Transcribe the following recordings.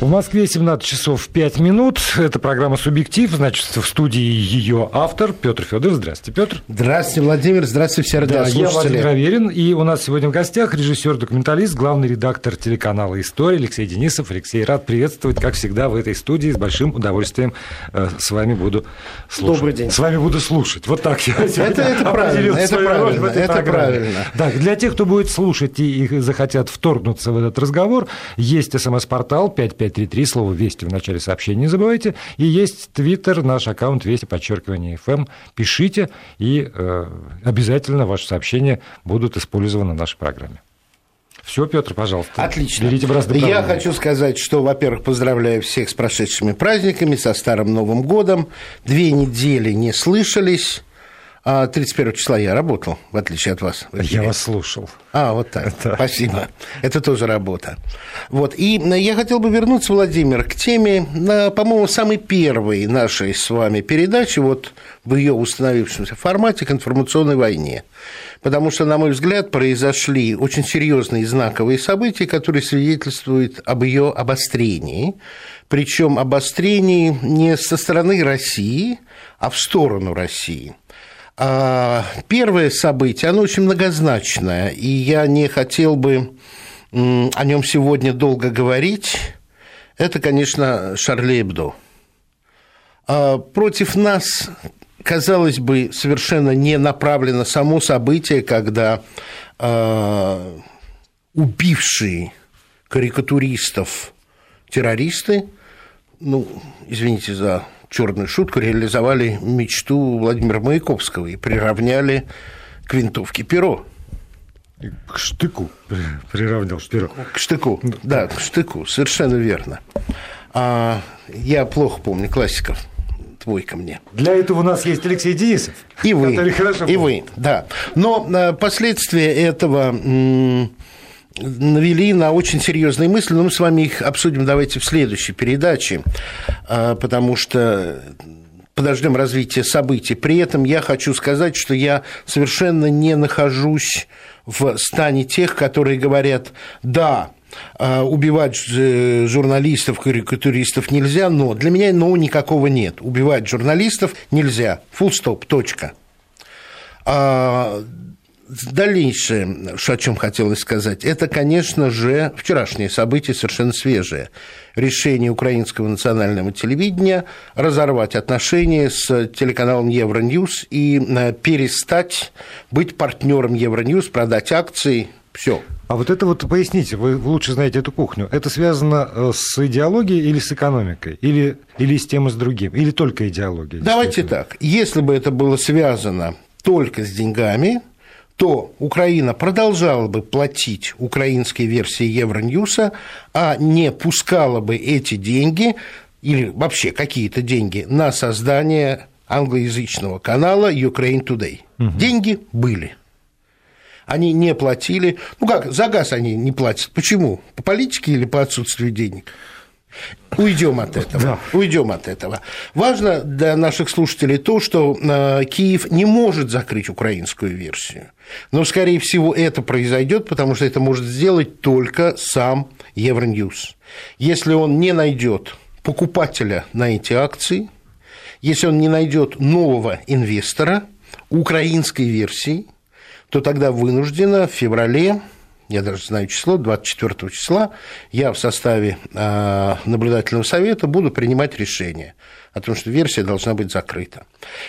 В Москве 17 часов 5 минут. Это программа «Субъектив». Значит, в студии ее автор Петр Федоров. Здравствуйте, Петр. Здравствуйте, Владимир. Здравствуйте, все радиослушатели. Да, я Владимир Аверин. И у нас сегодня в гостях режиссер-документалист, главный редактор телеканала «История» Алексей Денисов. Алексей, рад приветствовать, как всегда, в этой студии. С большим удовольствием э, с вами буду слушать. Добрый день. С вами буду слушать. Вот так я это, это правильно, это правильно, это правильно. Да, для тех, кто будет слушать и захотят вторгнуться в этот разговор, есть смс-портал 5533, слово «Вести» в начале сообщения не забывайте. И есть твиттер, наш аккаунт «Вести», подчеркивание FM. Пишите, и э, обязательно ваши сообщения будут использованы в нашей программе. Все, Петр, пожалуйста. Отлично. Берите бразды Я хочу сказать, что, во-первых, поздравляю всех с прошедшими праздниками, со Старым Новым годом. Две недели не слышались. 31 а числа я работал, в отличие от вас. Я вас слушал. А, вот так. Это... Спасибо. Это тоже работа. Вот. И я хотел бы вернуться, Владимир, к теме, по-моему, самой первой нашей с вами передачи, вот в ее установившемся формате к информационной войне. Потому что, на мой взгляд, произошли очень серьезные знаковые события, которые свидетельствуют об ее обострении. Причем обострении не со стороны России, а в сторону России – первое событие, оно очень многозначное, и я не хотел бы о нем сегодня долго говорить. Это, конечно, Шарли Эбдо. А, против нас, казалось бы, совершенно не направлено само событие, когда а, убившие карикатуристов террористы, ну, извините за черную шутку, реализовали мечту Владимира Маяковского и приравняли к винтовке перо. К штыку приравнял перо. К штыку, да, к штыку, совершенно верно. А, я плохо помню классиков двойка мне. Для этого у нас есть Алексей Денисов. И вы, и вы, да. Но а, последствия этого навели на очень серьезные мысли, но мы с вами их обсудим давайте в следующей передаче, а, потому что подождем развития событий. При этом я хочу сказать, что я совершенно не нахожусь в стане тех, которые говорят, да, а, убивать журналистов, карикатуристов нельзя, но для меня но никакого нет. Убивать журналистов нельзя. Full стоп, точка. Дальнейшее, о чем хотелось сказать, это, конечно же, вчерашнее событие совершенно свежее. Решение украинского национального телевидения разорвать отношения с телеканалом Евроньюз и э, перестать быть партнером Евроньюз, продать акции, все. А вот это вот поясните, вы лучше знаете эту кухню. Это связано э, с идеологией или с экономикой? Или, или с тем и с другим? Или только идеологией? Давайте так. Если бы это было связано только с деньгами, то Украина продолжала бы платить украинской версии Евроньюса, а не пускала бы эти деньги или вообще какие-то деньги на создание англоязычного канала Ukraine Today. Угу. Деньги были. Они не платили. Ну как, за газ они не платят. Почему? По политике или по отсутствию денег? Уйдем от этого. Да. Уйдем от этого. Важно для наших слушателей то, что э, Киев не может закрыть украинскую версию. Но, скорее всего, это произойдет, потому что это может сделать только сам Евроньюз. Если он не найдет покупателя на эти акции, если он не найдет нового инвестора украинской версии, то тогда вынуждена в феврале я даже знаю число, 24 числа, я в составе а, наблюдательного совета буду принимать решение о том, что версия должна быть закрыта.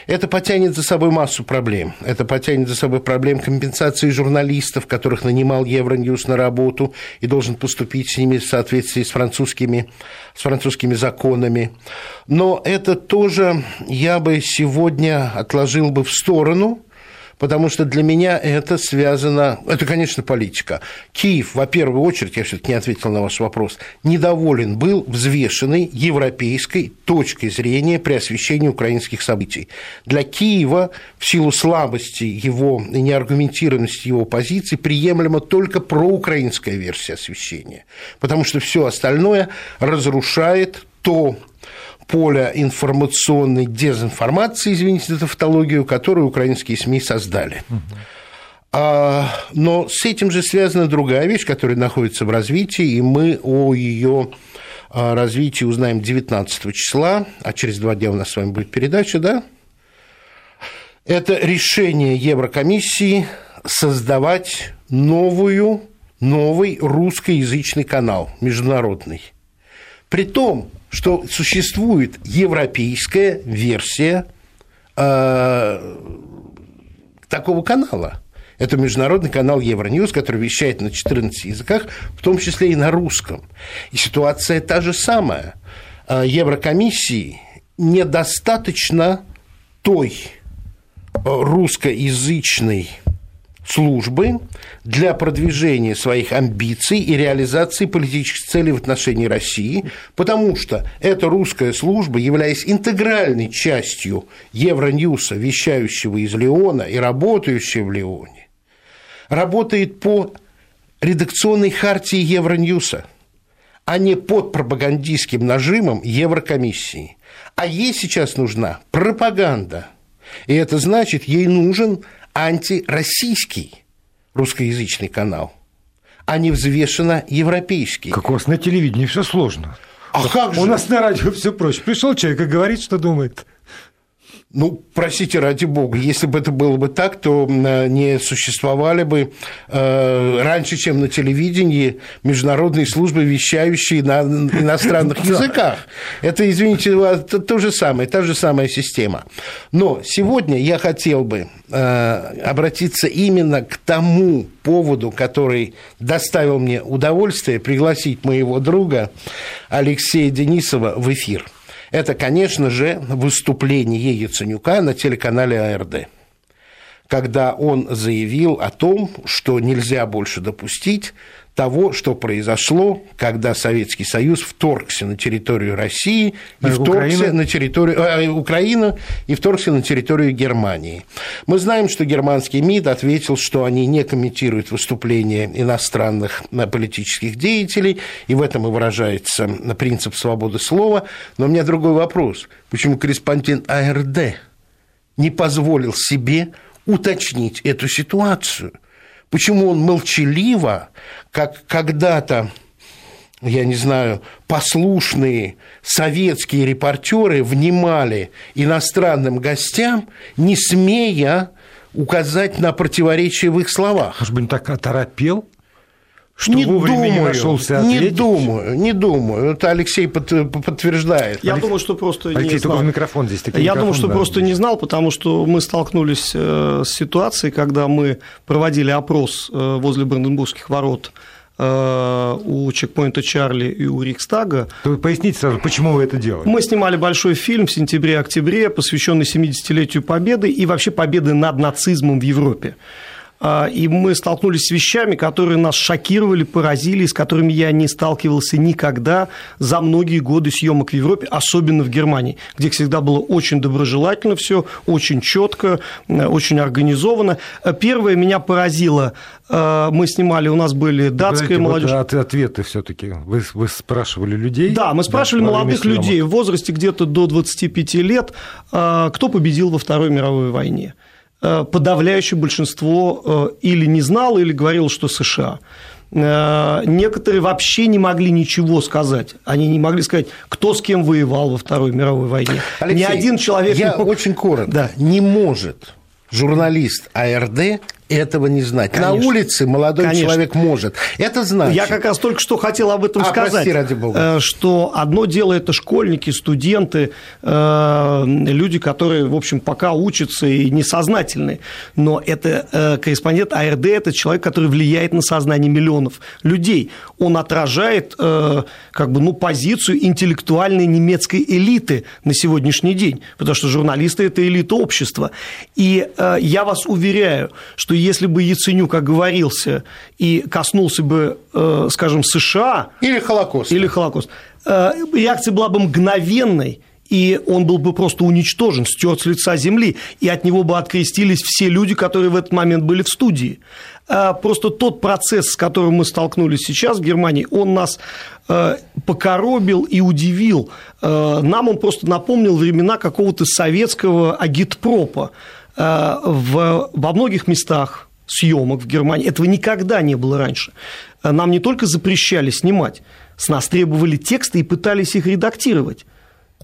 Это потянет за собой массу проблем. Это потянет за собой проблем компенсации журналистов, которых нанимал Евроньюз на работу и должен поступить с ними в соответствии с французскими, с французскими законами. Но это тоже я бы сегодня отложил бы в сторону – потому что для меня это связано... Это, конечно, политика. Киев, во первую очередь, я все-таки не ответил на ваш вопрос, недоволен был взвешенной европейской точкой зрения при освещении украинских событий. Для Киева в силу слабости его и неаргументированности его позиции приемлема только проукраинская версия освещения, потому что все остальное разрушает то поля информационной дезинформации, извините за тавтологию, которую украинские СМИ создали. А, но с этим же связана другая вещь, которая находится в развитии, и мы о ее развитии узнаем 19 числа, а через два дня у нас с вами будет передача, да? Это решение Еврокомиссии создавать новую, новый русскоязычный канал международный. При том, что существует европейская версия э, такого канала. Это международный канал Евроньюз, который вещает на 14 языках, в том числе и на русском. И ситуация та же самая. Э, Еврокомиссии недостаточно той русскоязычной службы для продвижения своих амбиций и реализации политических целей в отношении России, потому что эта русская служба, являясь интегральной частью Евроньюса, вещающего из Леона и работающего в Леоне, работает по редакционной хартии Евроньюса, а не под пропагандистским нажимом Еврокомиссии. А ей сейчас нужна пропаганда – и это значит, ей нужен антироссийский русскоязычный канал, а не взвешенно европейский. Как у вас на телевидении все сложно. А как же? У нас на радио все проще. Пришел человек и говорит, что думает. Ну, простите, ради бога, если бы это было бы так, то не существовали бы э, раньше, чем на телевидении, международные службы, вещающие на иностранных языках. Это, извините, то же самое, та же самая система. Но сегодня я хотел бы э, обратиться именно к тому поводу, который доставил мне удовольствие пригласить моего друга Алексея Денисова в эфир – это, конечно же, выступление Яценюка на телеканале АРД когда он заявил о том, что нельзя больше допустить того, что произошло, когда Советский Союз вторгся на территорию России и а вторгся Украина? на территорию э, Украины и вторгся на территорию Германии. Мы знаем, что германский МИД ответил, что они не комментируют выступления иностранных э, политических деятелей, и в этом и выражается принцип свободы слова. Но у меня другой вопрос. Почему корреспондент АРД не позволил себе уточнить эту ситуацию – Почему он молчаливо, как когда-то я не знаю, послушные советские репортеры внимали иностранным гостям, не смея указать на противоречие в их словах. Может быть, так оторопел? Что не вовремя думаю, не нашелся ответить? Не думаю, не думаю. Это Алексей подтверждает. Я Алексей, думаю, что просто Алексей, не знал. только микрофон здесь. Я микрофон, думаю, что да, просто здесь. не знал, потому что мы столкнулись э, с ситуацией, когда мы проводили опрос э, возле Бранденбургских ворот э, у чекпоинта Чарли и у Рикстага. То вы поясните сразу, почему вы это делали? Мы снимали большой фильм в сентябре-октябре, посвященный 70-летию Победы и вообще победы над нацизмом в Европе. А, и мы столкнулись с вещами, которые нас шокировали, поразили, с которыми я не сталкивался никогда за многие годы съемок в Европе, особенно в Германии, где всегда было очень доброжелательно все, очень четко, э, очень организовано. Э, первое меня поразило, э, мы снимали, у нас были датская молодежь. Вот ответы все-таки. Вы, вы спрашивали людей? Да, мы спрашивали да, молодых людей в возрасте где-то до 25 лет, кто победил во Второй мировой войне. Э, подавляющее большинство э, или не знало, или говорило, что США. Э, некоторые вообще не могли ничего сказать. Они не могли сказать, кто с кем воевал во Второй мировой войне. Алексей, Ни один человек... Я не... очень коротко. Да. Не может журналист АРД этого не знать. Конечно. На улице молодой Конечно. человек может. Это значит... Я как раз только что хотел об этом а, сказать. Прости, ради бога. Э, что одно дело это школьники, студенты, э, люди, которые, в общем, пока учатся и несознательны. Но это э, корреспондент АРД, это человек, который влияет на сознание миллионов людей. Он отражает как бы, ну, позицию интеллектуальной немецкой элиты на сегодняшний день. Потому что журналисты – это элита общества. И я вас уверяю, что если бы Яценюк оговорился и коснулся бы, э, скажем, США... Или Холокост. Или Холокост. Э, реакция была бы мгновенной, и он был бы просто уничтожен, стерт с лица земли, и от него бы открестились все люди, которые в этот момент были в студии. Э, просто тот процесс, с которым мы столкнулись сейчас в Германии, он нас покоробил и удивил. Нам он просто напомнил времена какого-то советского агитпропа. Э, в, во многих местах съемок в Германии этого никогда не было раньше. Нам не только запрещали снимать, С нас требовали тексты и пытались их редактировать.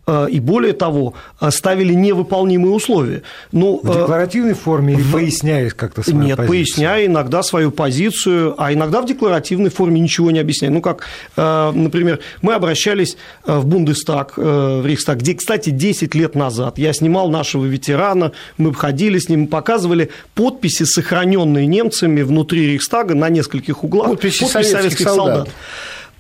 Э, и более того, э, ставили невыполнимые условия. Ну, в декларативной форме или в... поясняя как-то свою Нет, позицию? поясняя иногда свою позицию, а иногда в декларативной форме ничего не объясняя. Ну, как, э, например, мы обращались в Бундестаг, в Рейхстаг, где, кстати, 10 лет назад я снимал нашего ветерана, мы ходили с ним, показывали подписи, сохраненные немцами внутри Рейхстага на нескольких углах. Подписи, подписи советских, советских солдат. солдат.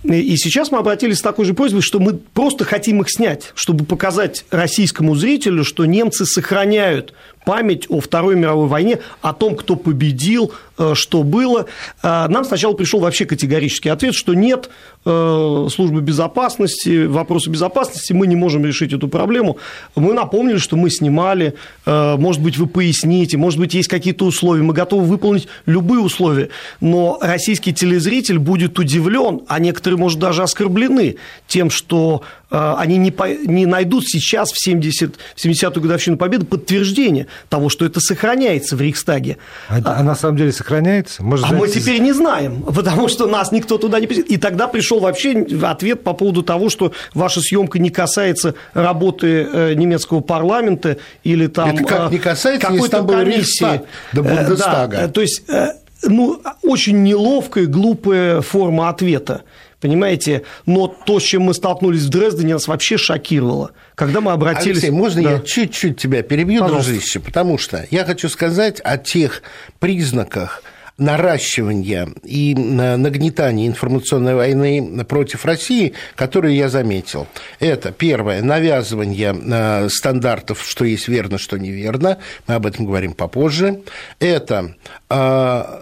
И сейчас мы обратились с такой же просьбой, что мы просто хотим их снять, чтобы показать российскому зрителю, что немцы сохраняют память о Второй мировой войне, о том, кто победил, э, что было. Э, нам сначала пришел вообще категорический ответ, что нет э, службы безопасности, вопросы безопасности, мы не можем решить эту проблему. Мы напомнили, что мы снимали, может быть, вы поясните, может быть, есть какие-то условия, мы готовы выполнить любые условия, но российский телезритель будет удивлен, а некоторые, может, даже оскорблены тем, что они не, по, не найдут сейчас в, 70, в 70-ю годовщину Победы подтверждение того, что это сохраняется в Рейхстаге. А, а, а на самом деле сохраняется? Может, а мы теперь не знаем, потому что нас никто туда не И тогда пришел вообще ответ по поводу того, что ваша съемка не касается работы э, немецкого парламента или там... Это как не касается, если там был комиссии. до э, Бундестага. Да, то есть э, ну, очень неловкая, глупая форма ответа понимаете? Но то, с чем мы столкнулись в Дрездене, нас вообще шокировало. Когда мы обратились... Алексей, можно да. я чуть-чуть тебя перебью, Пожалуйста. дружище? Потому что я хочу сказать о тех признаках, наращивания и нагнетания информационной войны против России, которые я заметил. Это первое, навязывание э, стандартов, что есть верно, что неверно. Мы об этом говорим попозже. Это э,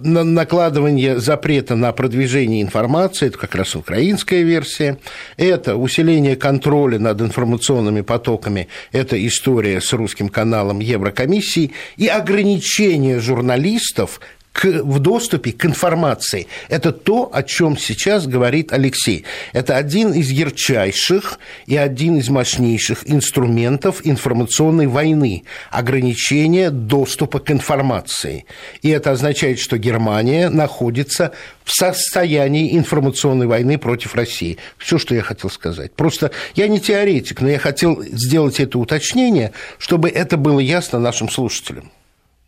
накладывание запрета на продвижение информации, это как раз украинская версия, это усиление контроля над информационными потоками, это история с русским каналом Еврокомиссии, и ограничение журналистов к, в доступе к информации. Это то, о чем сейчас говорит Алексей. Это один из ярчайших и один из мощнейших инструментов информационной войны – ограничение доступа к информации. И это означает, что Германия находится в состоянии информационной войны против России. Все, что я хотел сказать. Просто я не теоретик, но я хотел сделать это уточнение, чтобы это было ясно нашим слушателям.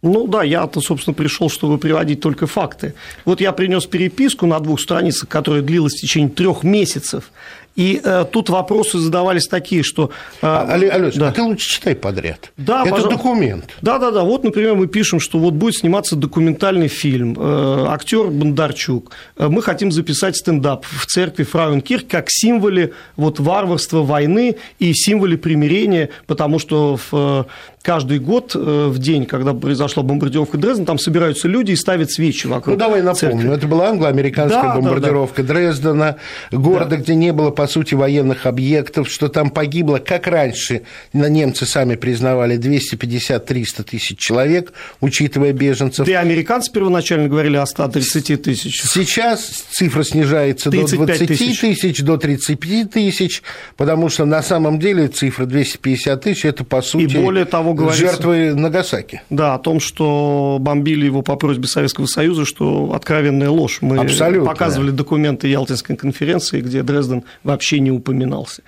Ну да, я-то, собственно, пришел, чтобы приводить только факты. Вот я принес переписку на двух страницах, которая длилась в течение трех месяцев. И э, тут вопросы задавались такие, что... Э, а, Алеш, да. а ты лучше читай подряд. Да, Это пожалуйста. документ. Да, да, да. Вот, например, мы пишем, что вот будет сниматься документальный фильм. Э, актер Бондарчук. Э, мы хотим записать стендап в церкви Фрауенкирх как символе вот, варварства войны и символе примирения, потому что в каждый год э, в день, когда произошла бомбардировка Дрездена, там собираются люди и ставят свечи вокруг Ну, давай напомним, церкви. это была англо-американская да, бомбардировка да, да. Дрездена, города, да. где не было, по сути, военных объектов, что там погибло, как раньше, немцы сами признавали, 250-300 тысяч человек, учитывая беженцев. Да и американцы первоначально говорили о 130 тысяч. Сейчас цифра снижается до 20 тысяч. тысяч, до 35 тысяч, потому что на самом деле цифра 250 тысяч – это, по сути... И более того, говорится... Жертвы Нагасаки. Да, о том, что бомбили его по просьбе Советского Союза, что откровенная ложь. Мы Абсолютно. показывали документы Ялтинской конференции, где Дрезден вообще не упоминался.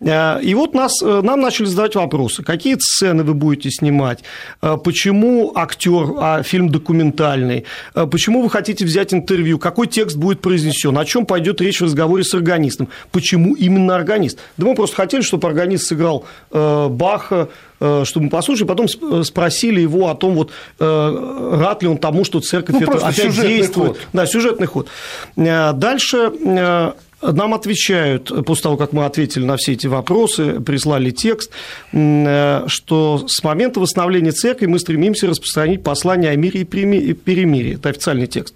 Э, и вот нас, э, нам начали задавать вопросы. Какие сцены вы будете снимать? Э, почему актер, а фильм документальный? Почему вы хотите взять интервью? Какой текст будет произнесен? О чем пойдет речь в разговоре с органистом? Почему именно органист? Да мы просто хотели, чтобы органист сыграл Баха, чтобы мы послушали, потом спросили его о том, вот, рад ли он тому, что церковь ну, это опять действует. Ход. Да, сюжетный ход. Дальше нам отвечают, после того, как мы ответили на все эти вопросы, прислали текст, что с момента восстановления церкви мы стремимся распространить послание о мире и перемирии. Это официальный текст.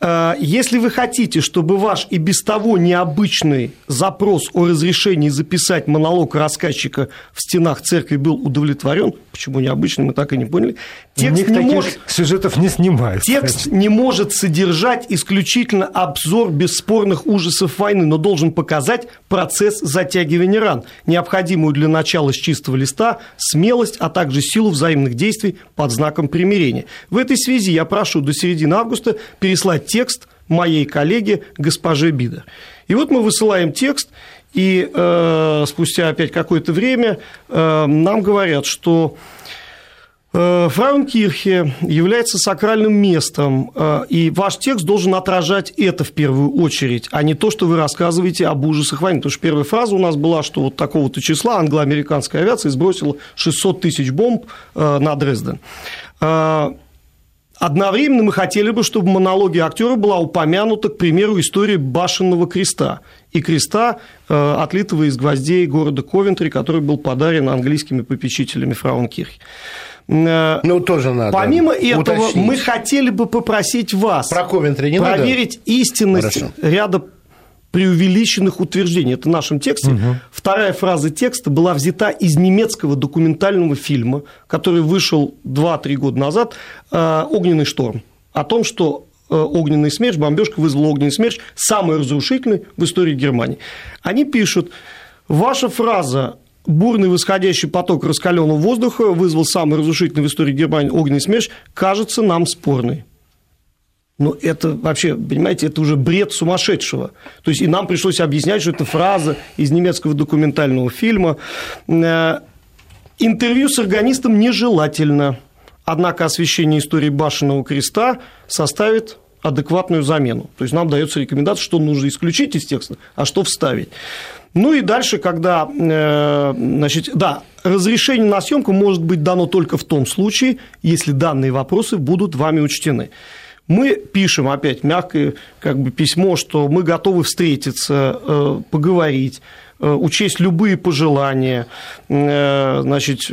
Э, если вы хотите, чтобы ваш и без того необычный запрос о разрешении записать монолог рассказчика в стенах церкви был удовлетворен, почему необычный, мы так и не поняли, текст не может, сюжетов не снимают. Текст кстати. не может содержать исключительно обзор бесспорных ужасов войны, но должен показать процесс затягивания ран, необходимую для начала с чистого листа смелость, а также силу взаимных действий под знаком примирения. В этой связи я прошу до середины августа переслать текст моей коллеге госпоже Бидер. И вот мы высылаем текст, и э, спустя опять какое-то время э, нам говорят, что Фраункирхе является сакральным местом, э, и ваш текст должен отражать это в первую очередь, а не то, что вы рассказываете об ужасах войны. Потому что первая фраза у нас была, что вот такого-то числа англо-американская авиация сбросила 600 тысяч бомб э, на Дрезден. Одновременно мы хотели бы, чтобы в монологе актера была упомянута, к примеру, история башенного креста и креста, э, отлитого из гвоздей города Ковентри, который был подарен английскими попечителями Фраункирхи. Э, ну, тоже надо. Помимо этого, уточнить. мы хотели бы попросить вас Про Ковентри не проверить надо? истинность Хорошо. ряда преувеличенных утверждений. Это в нашем тексте. Угу. Вторая фраза текста была взята из немецкого документального фильма, который вышел 2-3 года назад, э, «Огненный шторм», о том, что э, огненный смерч, бомбежка вызвала огненный смерч, самый разрушительный в истории Германии. Они пишут, ваша фраза бурный восходящий поток раскаленного воздуха вызвал самый разрушительный в истории Германии огненный смерч, кажется нам спорной. Ну, это вообще, понимаете, это уже бред сумасшедшего. То есть, и нам пришлось объяснять, что это фраза из немецкого документального фильма. Э, интервью с органистом нежелательно, однако освещение истории Башенного креста составит адекватную замену. То есть, нам дается рекомендация, что нужно исключить из текста, а что вставить. Ну и дальше, когда, э, значит, да, разрешение на съемку может быть дано только в том случае, если данные вопросы будут вами учтены. Мы пишем опять мягкое как бы, письмо, что мы готовы встретиться, э, поговорить, э, учесть любые пожелания, значит,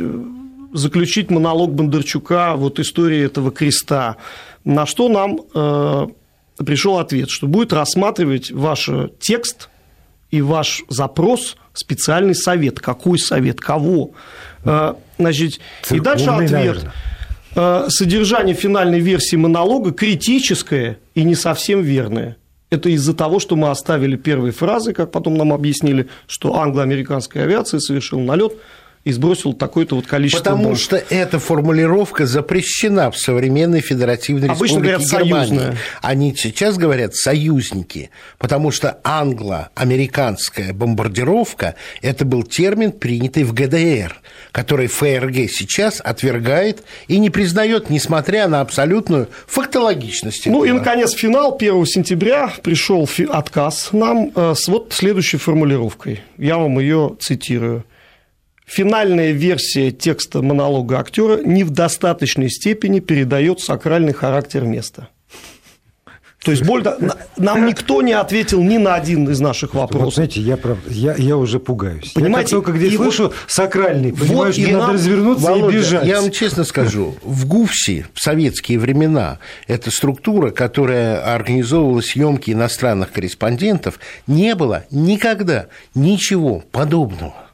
заключить монолог Бондарчука, вот история этого креста, на что нам пришел ответ, что будет рассматривать ваш текст и ваш запрос специальный совет. Какой совет? Кого? Значит, и дальше ответ. Наверное. Э, содержание финальной версии монолога критическое и не совсем верное. Это из-за того, что мы оставили первые фразы, как потом нам объяснили, что англо-американская авиация совершила налет и сбросил такое-то вот количество Потому бомб. что эта формулировка запрещена в современной Федеративной Обычно Республике говорят, Германии. Союзная. Они сейчас говорят союзники, потому что англо-американская бомбардировка – это был термин, принятый в ГДР, который ФРГ сейчас отвергает и не признает, несмотря на абсолютную фактологичность. Ну этого. и, наконец, финал 1 сентября пришел отказ нам э, с вот следующей формулировкой. Я вам ее цитирую – Финальная версия текста монолога актера не в достаточной степени передает сакральный характер места. То есть, больно, нам никто не ответил ни на один из наших вопросов. Вот, знаете, я, прав, я, я уже пугаюсь. Понимаете, я только где слышу вот, сакральный, понимаю, вот надо нам, развернуться Володя, и бежать. Я вам честно скажу, в ГУФСе в советские времена эта структура, которая организовывала съемки иностранных корреспондентов, не было никогда ничего подобного.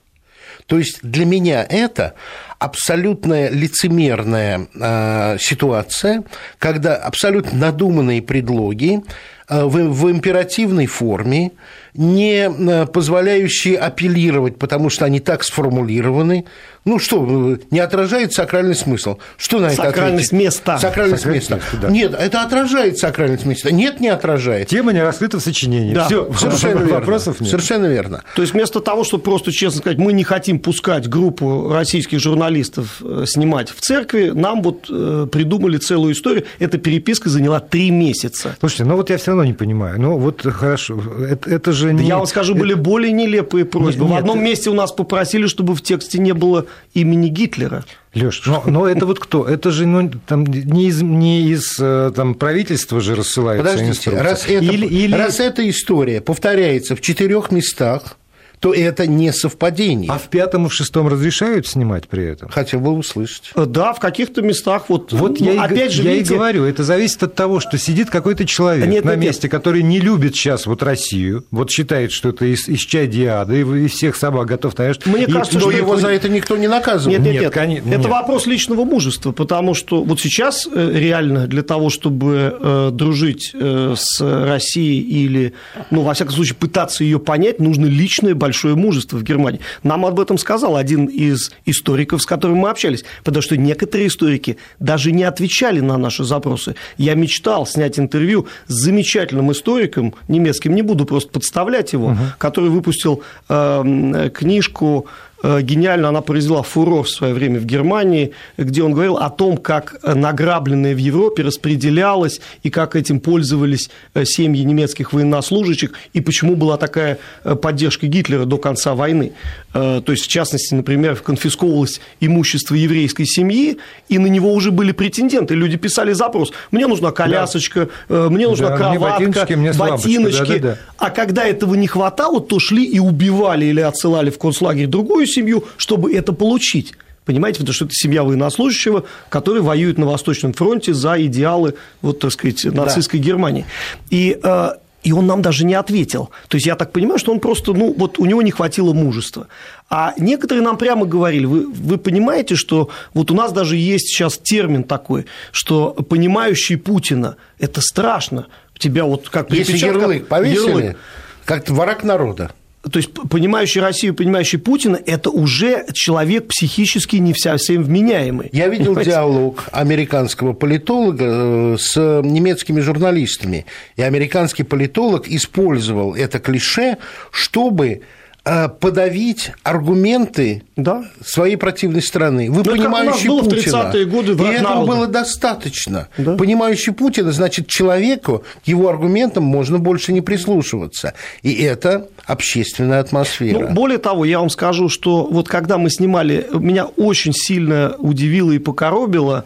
То есть для меня это абсолютно лицемерная э, ситуация, когда абсолютно надуманные предлоги э, в, в императивной форме, не э, позволяющие апеллировать, потому что они так сформулированы, ну что, не отражает сакральный смысл. Что на это Сакральность ответить? места. Сакральность, Сакральность места. места да. Нет, это отражает сакральность места. Нет, не отражает. Тема не раскрыта в сочинении. Да. Все, совершенно верно. Вопросов нет. Совершенно верно. То есть вместо того, чтобы просто честно сказать, мы не хотим пускать группу российских журналистов э, снимать в церкви, нам вот э, придумали целую историю. Эта переписка заняла три месяца. Слушайте, ну вот я все равно не понимаю. Ну вот хорошо, это, это же не... Я вам скажу, были более нелепые просьбы. Нет, в одном месте у нас попросили, чтобы в тексте не было имени Гитлера. Леш, но, но это вот кто? Это же ну, там, не из, не из э, там, правительства же рассылается Подождите, раз это, или, или... раз эта история повторяется в четырех местах, то это не совпадение. А в пятом и в шестом разрешают снимать при этом? Хотел бы услышать. Э, да, в каких-то местах вот. Вот ну, я, опять и, же, я видите... и говорю, это зависит от того, что сидит какой-то человек нет, на нет, месте, нет. который не любит сейчас вот Россию, вот считает, что это из, из чадиада, и, и всех собак готов, конечно. Мне и, кажется, что его за это никто не наказывает. Нет, нет, нет. Конечно, это нет. вопрос личного мужества, потому что вот сейчас э, реально для того, чтобы э, дружить с Россией или, ну, во всяком случае, пытаться ее понять, нужно личное большое большое мужество в Германии. Нам об этом сказал один из историков, с которым мы общались, потому что некоторые историки даже не отвечали на наши запросы. Я мечтал снять интервью с замечательным историком немецким, не буду просто подставлять его, угу. который выпустил э, книжку гениально она произвела фурор в свое время в Германии, где он говорил о том, как награбленное в Европе распределялось и как этим пользовались э, семьи немецких военнослужащих и почему была такая э, поддержка Гитлера до конца войны. То есть, в частности, например, конфисковывалось имущество еврейской семьи, и на него уже были претенденты. Люди писали запрос. Мне нужна колясочка, да. мне нужна да, кроватка, мне ботиночки. Мне ботиночки. Да, да, да. А когда этого не хватало, то шли и убивали или отсылали в концлагерь другую семью, чтобы это получить. Понимаете, потому что это семья военнослужащего, который воюет на Восточном фронте за идеалы, вот, так сказать, нацистской да. Германии. И, э, и он нам даже не ответил. То есть я так понимаю, что он просто, ну, вот у него не хватило мужества. А некоторые нам прямо говорили, вы, вы понимаете, что вот у нас даже есть сейчас термин такой, что понимающий Путина – это страшно. Тебя вот как Если ярлык повесили, ярлык. как враг народа то есть понимающий Россию, понимающий Путина, это уже человек психически не совсем вменяемый. Я видел Понимаете? диалог американского политолога э, с немецкими журналистами, и американский политолог использовал это клише, чтобы подавить аргументы да. своей противной стороны. Вы Но ну, понимающий было Путина. В годы и этого народа. было достаточно. Да. Понимающий Путина, значит, человеку, его аргументам можно больше не прислушиваться. И это общественная атмосфера. Ну, более того, я вам скажу, что вот когда мы снимали, меня очень сильно удивило и покоробило,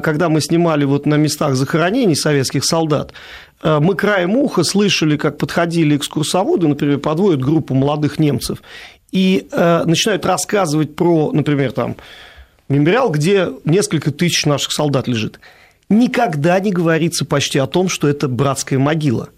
когда мы снимали вот на местах захоронений советских солдат, Э, мы краем уха слышали, как подходили экскурсоводы, например, подводят группу молодых немцев и э, начинают рассказывать про, например, там, мемориал, где несколько тысяч наших солдат лежит. Никогда не говорится почти о том, что это братская могила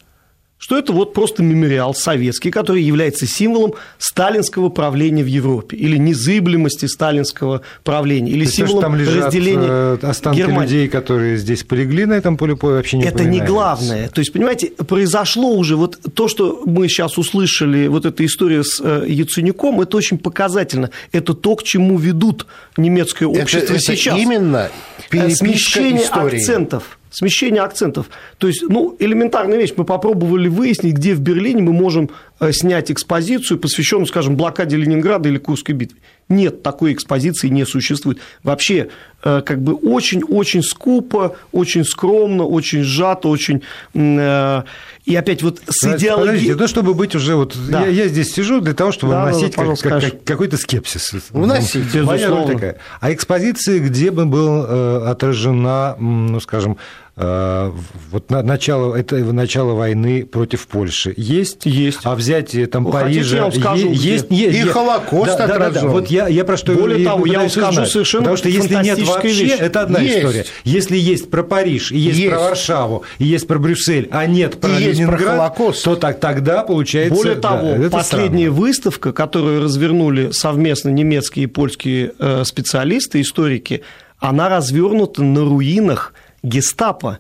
что это вот просто мемориал советский, который является символом сталинского правления в Европе или незыблемости сталинского правления, или То символом там лежат разделения э, останки Германии. людей, которые здесь полегли на этом поле боя, вообще не Это не главное. То есть, понимаете, произошло уже вот то, что мы сейчас услышали, вот эта история с э, Яценюком, это очень показательно. Это то, к чему ведут немецкое общество это, сейчас. Это именно э, смещение истории. акцентов Смещение акцентов. То есть, ну, элементарная вещь. Мы попробовали выяснить, где в Берлине мы можем э, снять экспозицию, посвященную, скажем, блокаде Ленинграда или Курской битве. Нет, такой экспозиции не существует. Вообще, как бы очень-очень скупо, очень скромно, очень сжато, очень... Э, и опять вот с идеологией... Подождите, то, чтобы быть уже вот... Да. Я, я здесь сижу для того, чтобы да, вносить как, как, как, какой-то скепсис. Вносить, безусловно. Такая. А экспозиции, где бы была отражена, ну, скажем, Э, вот начало, это начало войны против Польши есть? Есть. А взятие там Парижа... я вам скажу, есть, есть, И Холокост да, отражен. Да, да, да. Вот я, я про что Более того, я вам скажу знать. совершенно Потому что если нет вообще, вещь. это одна есть. история. Если есть про Париж, и есть, есть про Варшаву, и есть про Брюссель, а нет про и Ленинград, про Холокост. то так, тогда получается... Более того, да, последняя странно. выставка, которую развернули совместно немецкие и польские э, специалисты, историки, она развернута на руинах гестапо.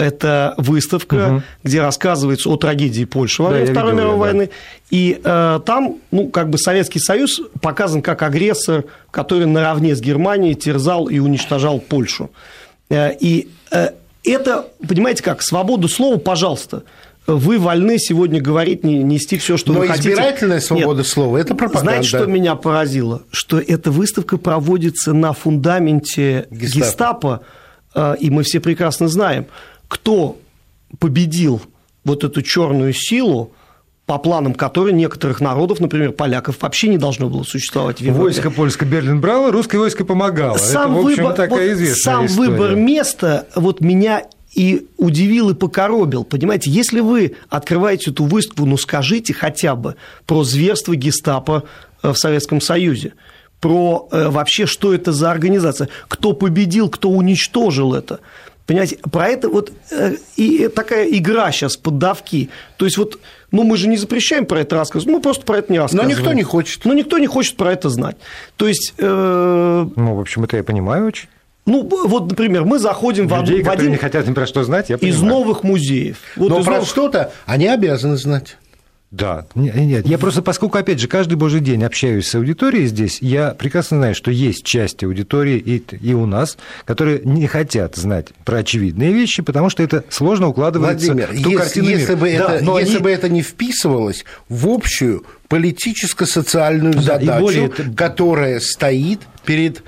Это выставка, угу. где рассказывается о трагедии Польши во время да, Второй видел, мировой да. войны. И э, там, ну, как бы Советский Союз показан как агрессор, который наравне с Германией терзал и уничтожал Польшу. Э, и э, это, понимаете как, свободу слова, пожалуйста вы вольны сегодня говорить, нести все, что Но вы хотите. Но избирательная свобода Нет. слова – это пропаганда. Знаете, что меня поразило? Что эта выставка проводится на фундаменте гестапо, гестапо а, и мы все прекрасно знаем, кто победил вот эту черную силу, по планам которой некоторых народов, например, поляков, вообще не должно было существовать в Европе. Войско польское Берлин брало, русское войско помогало. Сам, Это, общем, выбор, такая вот известная сам история. выбор места вот меня и удивил и покоробил. Понимаете, если вы открываете эту выставку, ну скажите хотя бы про зверство гестапо э, в Советском Союзе про э, вообще, что это за организация, кто победил, кто уничтожил это. Понимаете, про это вот э, и такая игра сейчас поддавки. То есть вот, ну мы же не запрещаем про это рассказывать, мы просто про это не рассказываем. Но никто не хочет. Но никто не хочет про это знать. То есть... Э... Ну, в общем, это я понимаю очень. Ну, вот, например, мы заходим Людей, в, один не хотят ни про что знать, я из новых музеев. Вот Но из про новых... что-то они обязаны знать. Да, нет, я просто, поскольку, опять же, каждый божий день общаюсь с аудиторией здесь, я прекрасно знаю, что есть часть аудитории и, и у нас, которые не хотят знать про очевидные вещи, потому что это сложно укладывается Владимир, в ту если, картину если, мира. бы, Да, это, но если они- бы это не вписывалось в общую политическо-социальную Да, задачу, более которая стоит перед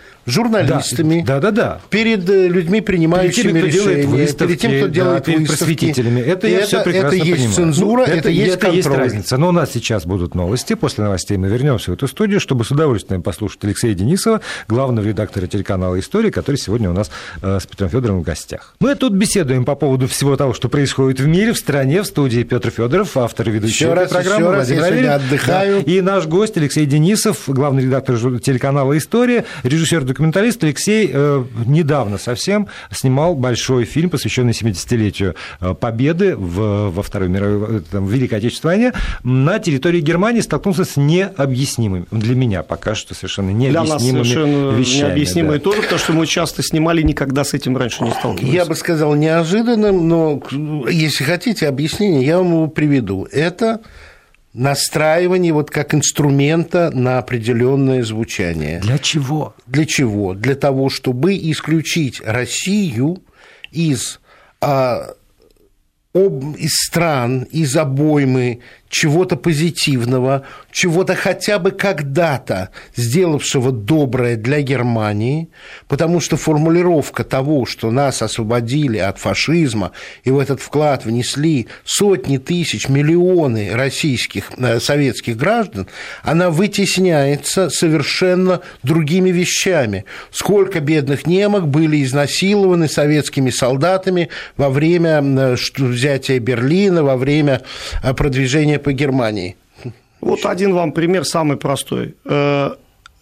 журналистами, Да, да, да. перед э, людьми, принимающими Перед теми, решения, выставки, перед тем, кто да, делает перед выставки. просветителями. Это И я все прекрасно это есть понимаю. цензура, Ну, это, есть это есть контроль. разница. Но у нас сейчас будут новости. После новостей мы вернемся в эту студию, чтобы с удовольствием послушать Алексея Денисова, главного редактора телеканала «История», который сегодня у нас э, с Петром Федоровым в гостях. Мы тут беседуем по поводу всего того, что происходит в мире, в стране, в студии Петр Федоров, автор и ведущий Еще раз, программы. еще раз, я сегодня отдыхаю. Да. И наш гость Алексей Денисов, главный редактор телеканала «История», режиссер-документалист. Алексей э, недавно совсем снимал большой фильм, посвященный 70-летию э, Победы в, во Второй мировой, э, там, в Великой Отечественной войне на территории Германии столкнулся с необъяснимыми, для меня пока что совершенно Для нас необъяснимыми совершенно вещами. необъяснимое да. тоже, потому что мы часто снимали, никогда с этим раньше не сталкивались. Я бы сказал неожиданным, но если хотите объяснение, я вам его приведу. Это настраивание вот как инструмента на определенное звучание. Для чего? Для чего? Для того, чтобы исключить Россию из, а, об- из стран, из обоймы чего-то позитивного, чего-то хотя бы когда-то сделавшего доброе для Германии, потому что формулировка того, что нас освободили от фашизма и в этот вклад внесли сотни тысяч, миллионы российских, э, советских граждан, она вытесняется совершенно другими вещами. Сколько бедных немок были изнасилованы советскими солдатами во время э, взятия Берлина, во время э, продвижения по Германии. Вот один вам пример самый простой. Э,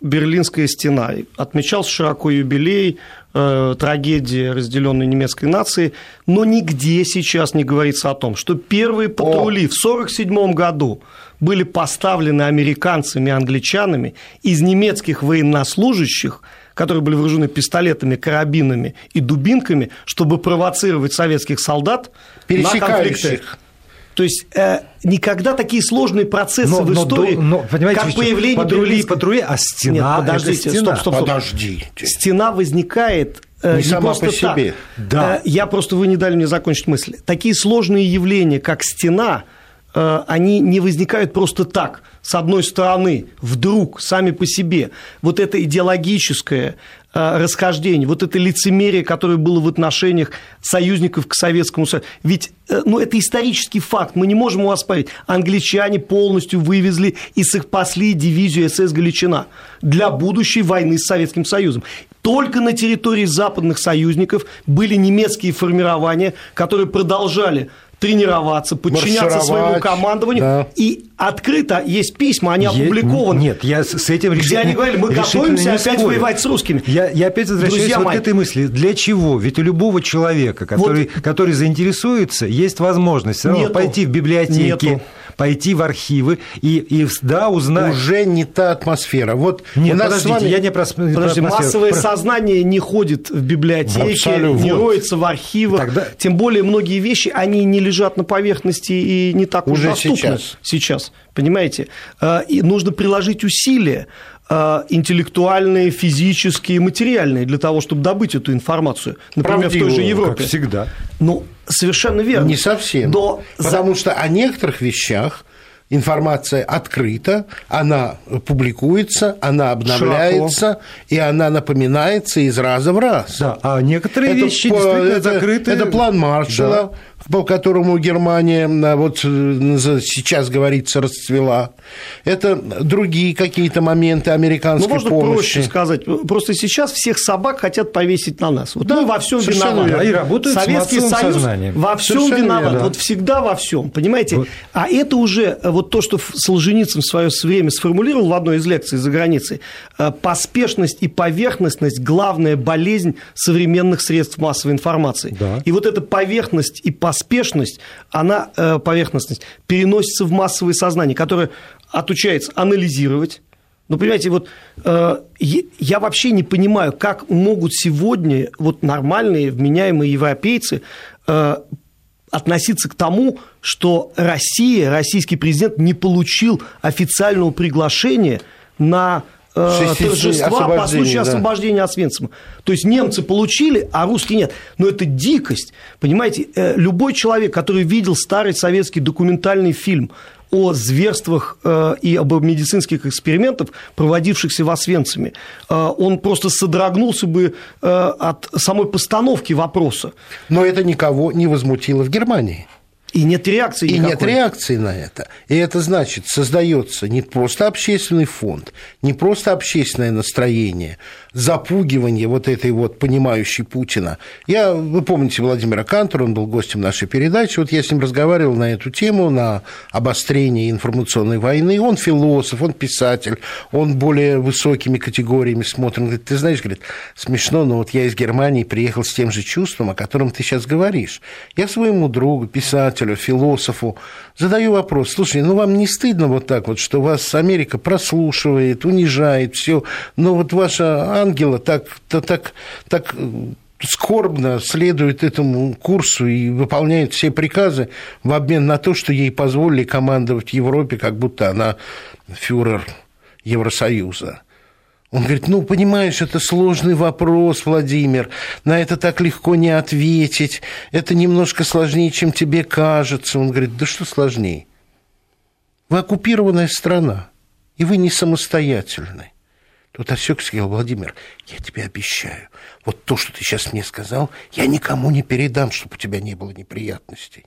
Берлинская стена. Отмечался широко юбилей, э, трагедия разделенной немецкой нации, но нигде сейчас не говорится о том, что первые патрули в 1947 году были поставлены американцами и англичанами из немецких военнослужащих, которые были вооружены пистолетами, карабинами и дубинками, чтобы провоцировать советских солдат на конфликты. То есть э, никогда такие сложные процессы Но- в но истории, но, понимаете, как появление патрули, берлинской- патрули, а стена Нет, это подождите, стена. стоп, стоп, стоп. Подождите. Стена возникает э, Не не, сама просто по так. себе. Да. Э, Я просто вы не дали мне закончить мысль. Такие сложные явления, как стена, э, они не возникают просто так. С одной стороны, вдруг, сами по себе, вот это идеологическое расхождение, вот это лицемерие, которое было в отношениях союзников к Советскому Союзу. Ведь э, ну, это исторический факт, мы не можем его оспорить. Англичане полностью вывезли и спасли дивизию СС «Галичина» для будущей войны с Советским Союзом. Только на территории западных союзников были немецкие формирования, которые продолжали тренироваться, подчиняться своему командованию. да. И открыто есть письма, они опубликованы. Нет, я с этим Где решительно- они говорили, мы готовимся опять спорю. воевать с русскими. Я, я опять возвращаюсь Друзья вот мои. к этой мысли. Для чего? Ведь у любого человека, который, который заинтересуется, есть возможность Нету. пойти в библиотеки, Нету. Пойти в архивы и, и да, узнать. Уже не та атмосфера. Вот Нет, у нас подождите, с вами... я не про, про Подожди, атмосферу. массовое Про- сознание не ходит в библиотеке, Абсолютно. не роется в архивах. Тогда- Тем более многие вещи, они не лежат на поверхности и не так уж Уже доступны сейчас. сейчас, понимаете? А, И нужно приложить усилия интеллектуальные, физические, материальные для того, чтобы добыть эту информацию. Например, в той же Европе. Как всегда. Ну, совершенно верно. Не совсем. Но за- Потому что о некоторых вещах информация открыта, она публикуется, она обновляется, и она напоминается из раза в раз. Да, а некоторые Это вещи по- действительно это- закрыты. Это план Маршалла, по которому Германия а, вот э, сейчас говорится расцвела. Это другие какие-то моменты Ну, американской можно помощи. проще сказать. Просто сейчас всех собак хотят повесить на нас. Вот Да, мы во всем виноваты. верно. И работают с Советский массовым Союз сознанием. во всем Совершенно виноват. верно. Вот всегда во всем, понимаете? Вот. А это уже э, вот то, что Солженицын в свое время сформулировал в одной из лекций за границей. э, Поспешность и поверхностность – главная болезнь современных средств массовой информации. Да. И вот эта поверхность и поспешность, она, э, поверхностность, переносится в массовое сознание, которое отучается анализировать. Ну, понимаете, вот э, я вообще не понимаю, как могут сегодня вот нормальные, вменяемые европейцы э, относиться к тому, что Россия, российский президент не получил официального приглашения на торжества по случаю да. освобождения Освенцима. То есть немцы получили, а русские нет. Но это дикость. Понимаете, э, любой человек, который видел старый советский документальный фильм о зверствах э, и об медицинских экспериментах, проводившихся в Освенциме, э, он просто содрогнулся бы э, от самой постановки вопроса. Но это никого не возмутило в Германии. И нет реакции И никакой. нет реакции на это. И это значит, создается не просто общественный фонд, не просто общественное настроение, запугивание вот этой вот понимающей Путина. Я, вы помните Владимира Кантора, он был гостем нашей передачи, вот я с ним разговаривал на эту тему, на обострение информационной войны. Он философ, он писатель, он более высокими категориями смотрит. Он говорит, ты знаешь, говорит, смешно, но вот я из Германии приехал с тем же чувством, о котором ты сейчас говоришь. Я своему другу, писателю, философу задаю вопрос, слушай, ну вам не стыдно вот так вот, что вас Америка прослушивает, унижает, все, но вот ваша ангела так, так, так, так скорбно следует этому курсу и выполняет все приказы в обмен на то, что ей позволили командовать Европе, как будто она фюрер Евросоюза. Он говорит, ну, понимаешь, это сложный вопрос, Владимир, на это так легко не ответить, это немножко сложнее, чем тебе кажется. Он говорит, да что сложнее? Вы оккупированная страна, и вы не самостоятельны. Тут осекся сказал, Владимир, я тебе обещаю, вот то, что ты сейчас мне сказал, я никому не передам, чтобы у тебя не было неприятностей.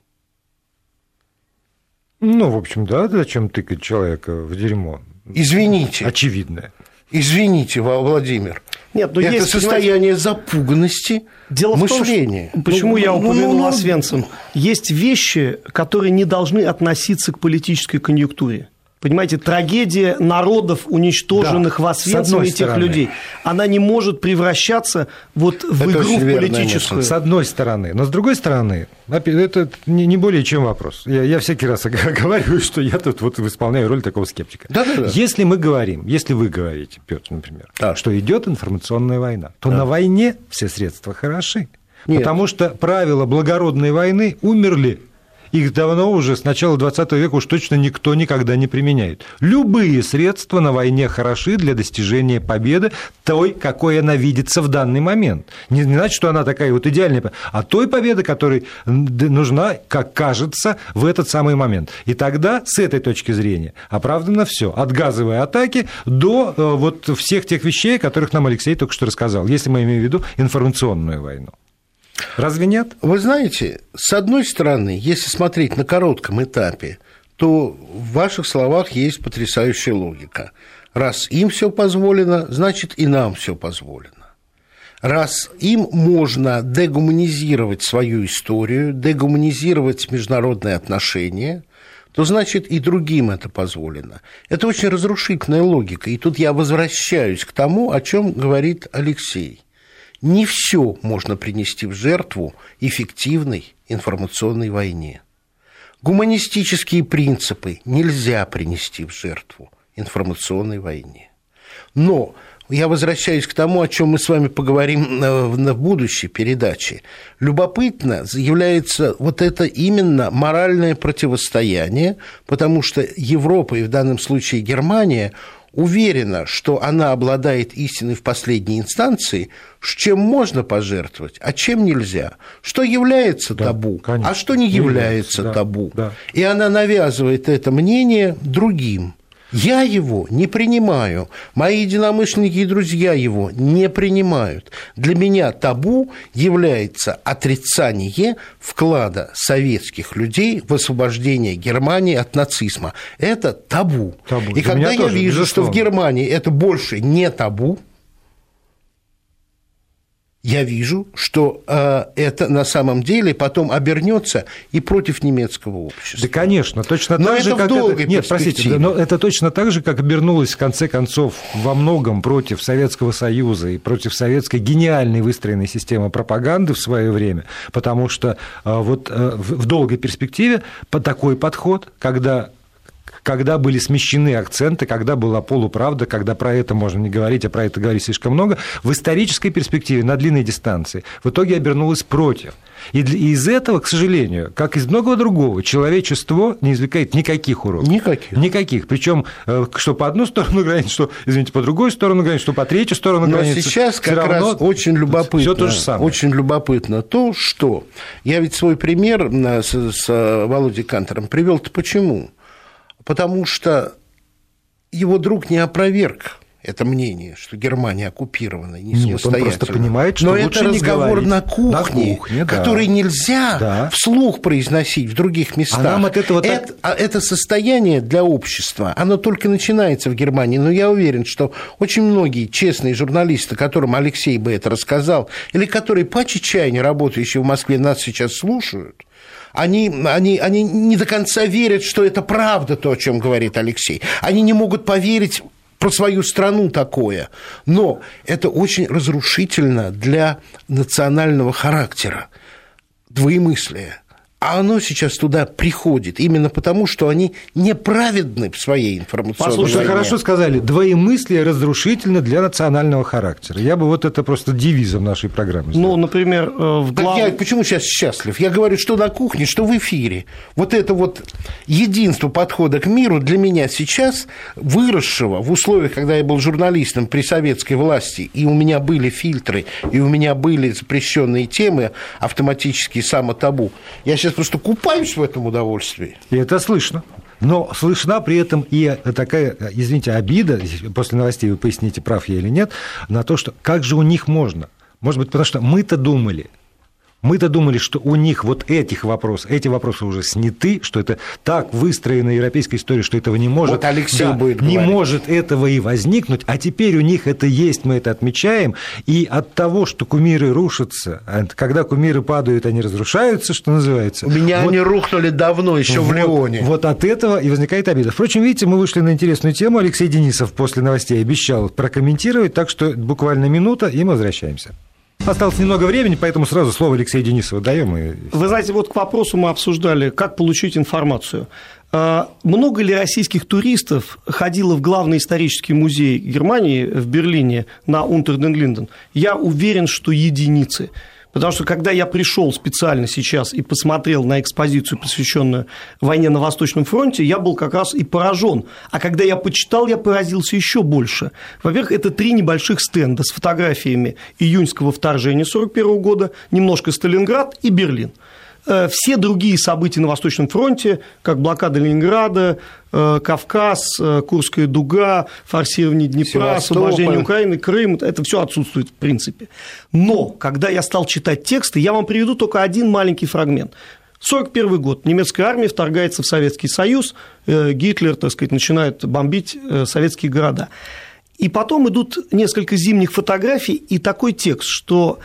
Ну, в общем, да, зачем тыкать человека в дерьмо? Извините. Очевидное. Извините, Владимир. Нет, но это есть, состояние запуганности Дело мышления. В том, что, почему ну, я ну, упомянул ну, ну, Освенцим? Есть вещи, которые не должны относиться к политической конъюнктуре понимаете, трагедия народов, уничтоженных да, в Освенциме этих стороны. людей, она не может превращаться вот в это игру в политическую. С одной стороны. Но с другой стороны, это не более чем вопрос. Я, я всякий раз говорю, что я тут вот исполняю роль такого скептика. Да, да, да. Если мы говорим, если вы говорите, Петр, например, да. что идет информационная война, то да. на войне все средства хороши. Нет. Потому что правила благородной войны умерли их давно уже с начала 20 века уж точно никто никогда не применяет. Любые средства на войне хороши для достижения победы той, какой она видится в данный момент. Не значит, что она такая вот идеальная, а той победы, которая нужна, как кажется, в этот самый момент. И тогда, с этой точки зрения, оправдано все. От газовой атаки до э, вот всех тех вещей, о которых нам Алексей только что рассказал, если мы имеем в виду информационную войну. Разве нет? Вы знаете, с одной стороны, если смотреть на коротком этапе, то в ваших словах есть потрясающая логика. Раз им все позволено, значит и нам все позволено. Раз им можно дегуманизировать свою историю, дегуманизировать международные отношения, то значит и другим это позволено. Это очень разрушительная логика. И тут я возвращаюсь к тому, о чем говорит Алексей не все можно принести в жертву эффективной информационной войне. Гуманистические принципы нельзя принести в жертву информационной войне. Но я возвращаюсь к тому, о чем мы с вами поговорим на будущей передаче. Любопытно является вот это именно моральное противостояние, потому что Европа и в данном случае Германия уверена, что она обладает истиной в последней инстанции, с чем можно пожертвовать, а чем нельзя, что является да, табу, а конечно. а что не является, является табу. Да, да. И она навязывает это мнение другим. Я его не принимаю, мои единомышленники и друзья его не принимают. Для меня табу является отрицание вклада советских людей в освобождение Германии от нацизма. Это табу. табу. И Для когда я тоже, вижу, безусловно. что в Германии это больше не табу, я вижу, что э, это на самом деле потом обернется и против немецкого общества. Да, конечно, точно но так же, как это... Нет, простите, но это точно так же, как обернулось в конце концов во многом против Советского Союза и против советской гениальной выстроенной системы пропаганды в свое время, потому что э, вот э, в долгой перспективе по такой подход, когда когда были смещены акценты, когда была полуправда, когда про это можно не говорить, а про это говорить слишком много, в исторической перспективе на длинной дистанции в итоге обернулось против. И из этого, к сожалению, как из многого другого, человечество не извлекает никаких уроков. Никаких. Никаких. Причем, э, что по одну сторону границы, что, извините, по другой сторону границы, что по третью сторону Но границы. сейчас как раз очень любопытно. Все то же самое. Очень любопытно то, что я ведь свой пример с, с Володей Кантором привел-то почему? Потому что его друг не опроверг это мнение, что Германия оккупирована, не Нет, он просто понимает, что Но лучше это не разговор говорить. на кухне, на кухне который да. нельзя да. вслух произносить в других местах. А нам от этого это, так... это состояние для общества, оно только начинается в Германии. Но я уверен, что очень многие честные журналисты, которым Алексей бы это рассказал, или которые по чечайне работающие в Москве нас сейчас слушают, они, они, они не до конца верят, что это правда то, о чем говорит Алексей. Они не могут поверить про свою страну такое. Но это очень разрушительно для национального характера, двоемыслия. А оно сейчас туда приходит именно потому, что они неправедны в своей информационной Послушай, войне. хорошо сказали, двоемыслие разрушительно для национального характера. Я бы вот это просто девизом нашей программы сделал. Ну, например, э, в глав... Я почему сейчас счастлив? Я говорю, что на кухне, что в эфире. Вот это вот единство подхода к миру для меня сейчас, выросшего в условиях, когда я был журналистом при советской власти, и у меня были фильтры, и у меня были запрещенные темы, автоматические самотабу, я сейчас просто купаюсь в этом удовольствии. И это слышно. Но слышна при этом и такая, извините, обида, после новостей вы поясните, прав я или нет, на то, что как же у них можно? Может быть, потому что мы-то думали, мы-то думали, что у них вот этих вопросов, эти вопросы уже сняты, что это так выстроена европейская история, что этого не может, вот Алексей да, будет не говорить. может этого и возникнуть, а теперь у них это есть, мы это отмечаем, и от того, что кумиры рушатся, когда кумиры падают, они разрушаются, что называется. У меня вот, они рухнули давно, еще вот, в Леоне. Вот от этого и возникает обида. Впрочем, видите, мы вышли на интересную тему. Алексей Денисов после новостей обещал прокомментировать, так что буквально минута, и мы возвращаемся. Осталось немного времени, поэтому сразу слово Алексею Денисову даем. И... Вы знаете, вот к вопросу мы обсуждали, как получить информацию. Много ли российских туристов ходило в главный исторический музей Германии в Берлине на Унтерден-Линден? Я уверен, что единицы. Потому что когда я пришел специально сейчас и посмотрел на экспозицию, посвященную войне на Восточном фронте, я был как раз и поражен. А когда я почитал, я поразился еще больше. Во-первых, это три небольших стенда с фотографиями июньского вторжения 1941 года, немножко Сталинград и Берлин все другие события на Восточном фронте, как блокада Ленинграда, Кавказ, Курская дуга, форсирование Днепра, освобождение Украины, Крым, это все отсутствует в принципе. Но когда я стал читать тексты, я вам приведу только один маленький фрагмент. 1941 год. Немецкая армия вторгается в Советский Союз, Гитлер, так сказать, начинает бомбить советские города. И потом идут несколько зимних фотографий и такой текст, что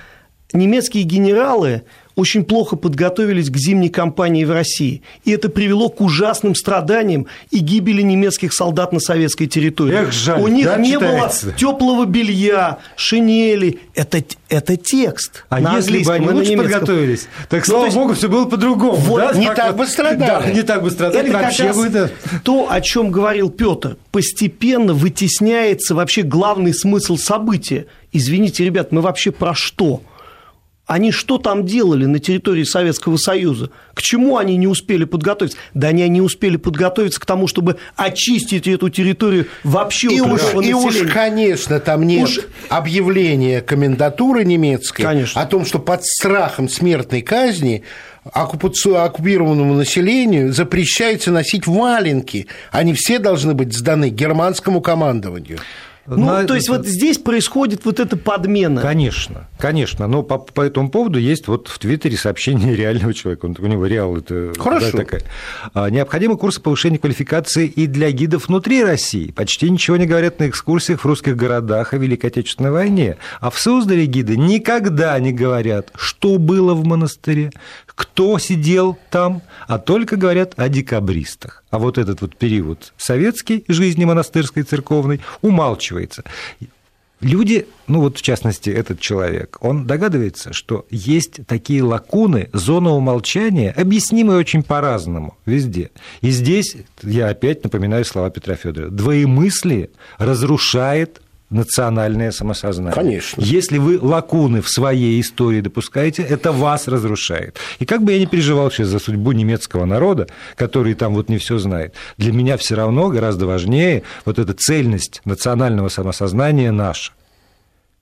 немецкие генералы очень плохо подготовились к зимней кампании в России. И это привело к ужасным страданиям и гибели немецких солдат на советской территории. Эх, жаль, У них да, не читается. было теплого белья, шинели. Это, это текст. А на если бы они лучше подготовились, так, Ну, слава то есть- богу, все было по-другому. Вот, да? не Так так вот. бы страдали. Да, не так бы страдали. Это вообще бы то, о чем говорил Петр. Постепенно вытесняется вообще главный смысл события. Извините, ребят, мы вообще про что? Они что там делали на территории Советского Союза? К чему они не успели подготовиться? Да они не успели подготовиться к тому, чтобы очистить эту территорию вообще И от уж, и уж, конечно, там нет Уж- объявления комендатуры немецкой Конечно. о том, что под страхом смертной казни оккупированному населению запрещается носить валенки. Они все должны быть сданы германскому командованию. Ну, На- то есть вот здесь происходит вот эта подмена. Конечно, конечно. Но по, по этому поводу есть вот в Твиттере сообщение реального человека. Он, у него реал это Хорошо. да, такая. А, Необходимы курсы повышения квалификации и для гидов внутри России. Почти ничего не говорят на экскурсиях в русских городах о Великой Отечественной войне. А в Суздале гиды никогда не говорят, что было в монастыре, кто сидел там, а только говорят о декабристах. А вот этот вот период советской жизни монастырской, церковной умалчивается. Люди, ну вот в частности этот человек, он догадывается, что есть такие лакуны, зона умолчания, объяснимые очень по-разному везде. И здесь я опять напоминаю слова Петра Федорова. Двоемыслие разрушает национальное самосознание. Конечно. Если вы лакуны в своей истории допускаете, это вас разрушает. И как бы я ни переживал сейчас за судьбу немецкого народа, который там вот не все знает, для меня все равно гораздо важнее вот эта цельность национального самосознания наша.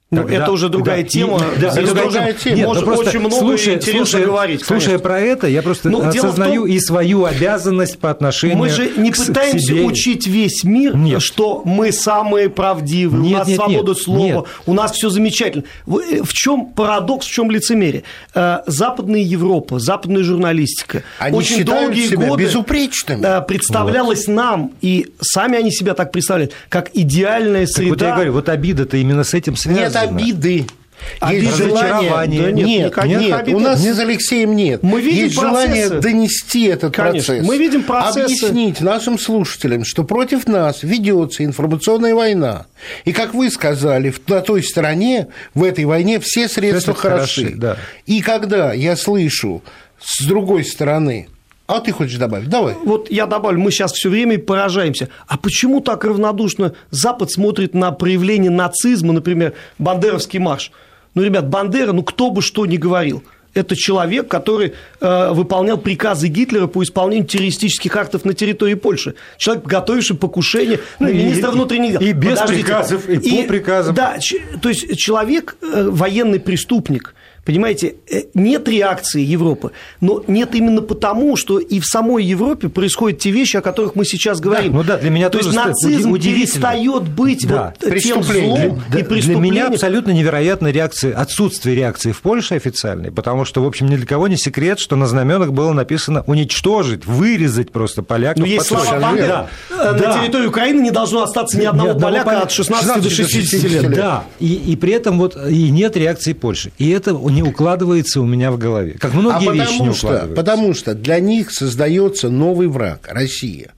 Ну, Тогда, это уже другая да, тема. И, да, это другая тема. Нет, Может, просто очень много слушая, интересно слушая, говорить. Конечно. Слушая про это, я просто Но осознаю том, и свою обязанность по отношению Мы же не к, пытаемся к себе. учить весь мир, нет. что мы самые правдивые, нет, у нас нет, свобода нет, слова, нет. у нас все замечательно. Э, в чем парадокс, в чем лицемерие? Э, Западная Европа, западная журналистика они очень долгие себя годы безупречными. Э, представлялась вот. нам, и сами они себя так представляют, как идеальная среда. Так вот я говорю, вот обида-то именно с этим связана. Нет обиды. Есть желание, да нет, нет, нет, нет у нас нет. с Алексеем нет. Мы видим Есть процессы. желание донести этот Конечно. процесс. Мы видим процессы. Объяснить нашим слушателям, что против нас ведется информационная война. И, как вы сказали, на той стороне, в этой войне все средства все хороши. хороши да. И когда я слышу с другой стороны а ты хочешь добавить? Давай. Вот я добавлю, мы сейчас все время поражаемся. А почему так равнодушно Запад смотрит на проявление нацизма, например, Бандеровский марш? Ну, ребят, Бандера, ну кто бы что ни говорил, это человек, который э, выполнял приказы Гитлера по исполнению террористических актов на территории Польши. Человек, готовивший покушение ну, на министра внутренних дел. И без Подождите. приказов, и, и по приказам. Да, то есть человек, э, военный преступник – Понимаете, э, нет реакции Европы, но нет именно потому, что и в самой Европе происходят те вещи, о которых мы сейчас говорим. Да, ну да, для меня То тоже есть нацизм перестает быть да, вот тем злом для, и Для меня абсолютно невероятная реакция, отсутствие реакции в Польше официальной, потому что, в общем, ни для кого не секрет, что на знаменах было написано уничтожить, вырезать просто поляков. Ну, есть слова Бандера. Да. На да. территории Украины не должно остаться ни одного, ни одного поляка, поляка от 16, 16 до 60 лет. лет. Да, и, и при этом вот и нет реакции Польши. И это не укладывается у меня в голове. Как многие а вещи не что, Потому что для них создается новый враг – Россия.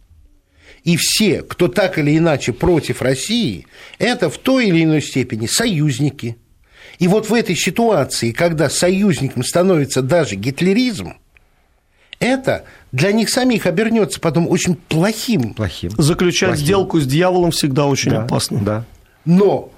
И все, кто так или иначе против России, это в той или иной степени союзники. И вот в этой ситуации, когда союзником становится даже гитлеризм, это для них самих обернется потом очень плохим. Плохим. Заключать плохим. сделку с дьяволом всегда очень да, опасно. Да. Но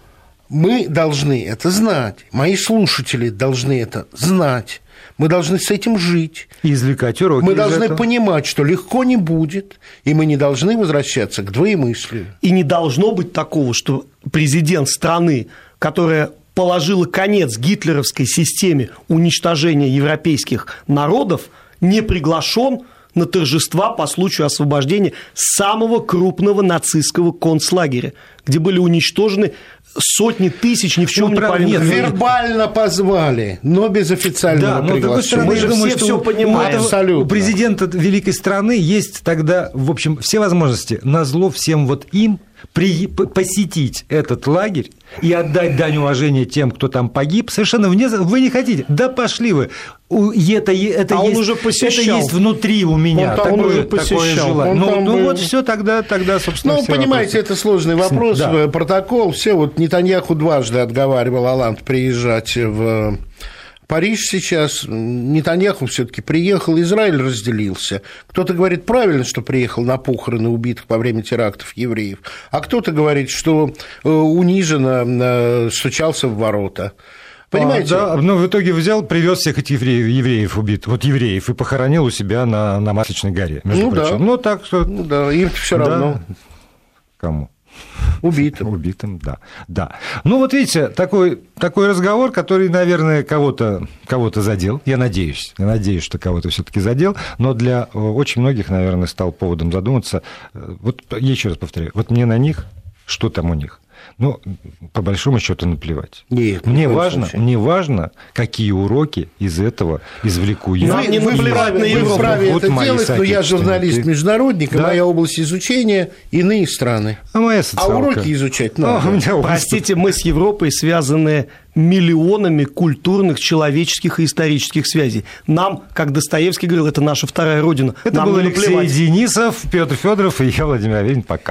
мы должны это знать, мои слушатели должны это знать. Мы должны с этим жить. И извлекать уроки Мы должны этого. понимать, что легко не будет, и мы не должны возвращаться к двоемыслию. И не должно быть такого, что президент страны, которая положила конец гитлеровской системе уничтожения европейских народов, не приглашен на торжества по случаю освобождения самого крупного нацистского концлагеря, где были уничтожены сотни тысяч ни в чем ну, не повинных. Вербально позвали, но без официального да, приглашения. Мы же все, что все понимаем. Абсолютно. У президента великой страны есть тогда, в общем, все возможности на зло всем вот им при, посетить этот лагерь и отдать дань уважения тем, кто там погиб, совершенно вне... Вы не хотите? Да пошли вы. Это, это, а есть, уже это есть внутри у меня он такое, он уже такое желание. Ну, ну был... вот все тогда, тогда, собственно, Ну, понимаете, вопросы. это сложный вопрос, да. протокол, все, вот Нетаньяху дважды отговаривал Алант приезжать в Париж сейчас, Нетаньяху все-таки приехал, Израиль разделился. Кто-то говорит правильно, что приехал на похороны убитых во время терактов евреев, а кто-то говорит, что э, униженно э, стучался в ворота. Понимаете? А, да, но в итоге взял, привез всех этих евреев, евреев убит, вот евреев, и похоронил у себя на, на Масличной горе, между ну, прочим. Да. Ну, так что... Ну, да, им все да. равно. Кому? Убитым. Убитым, да. да. Ну, вот видите, такой, такой разговор, который, наверное, кого-то кого задел. Я надеюсь. Я надеюсь, что кого-то все таки задел. Но для э, очень многих, наверное, стал поводом задуматься. Э, вот еще раз повторяю. Вот мне на них, что там у них – ну, по большому счету наплевать. Нет, мне важно, мне важно, какие уроки из этого извлеку я. Вы, не вы, вправе, на Европу. вы вправе вот это делать, но я журналист-международник, и да. моя область изучения иные страны. А моя А уроки изучать надо. А, Простите, мы с Европой связаны миллионами культурных, человеческих и исторических связей. Нам, как Достоевский говорил, это наша вторая родина. Это Нам был Алексей Денисов, Петр Федоров и я, Владимир Аверин. Пока.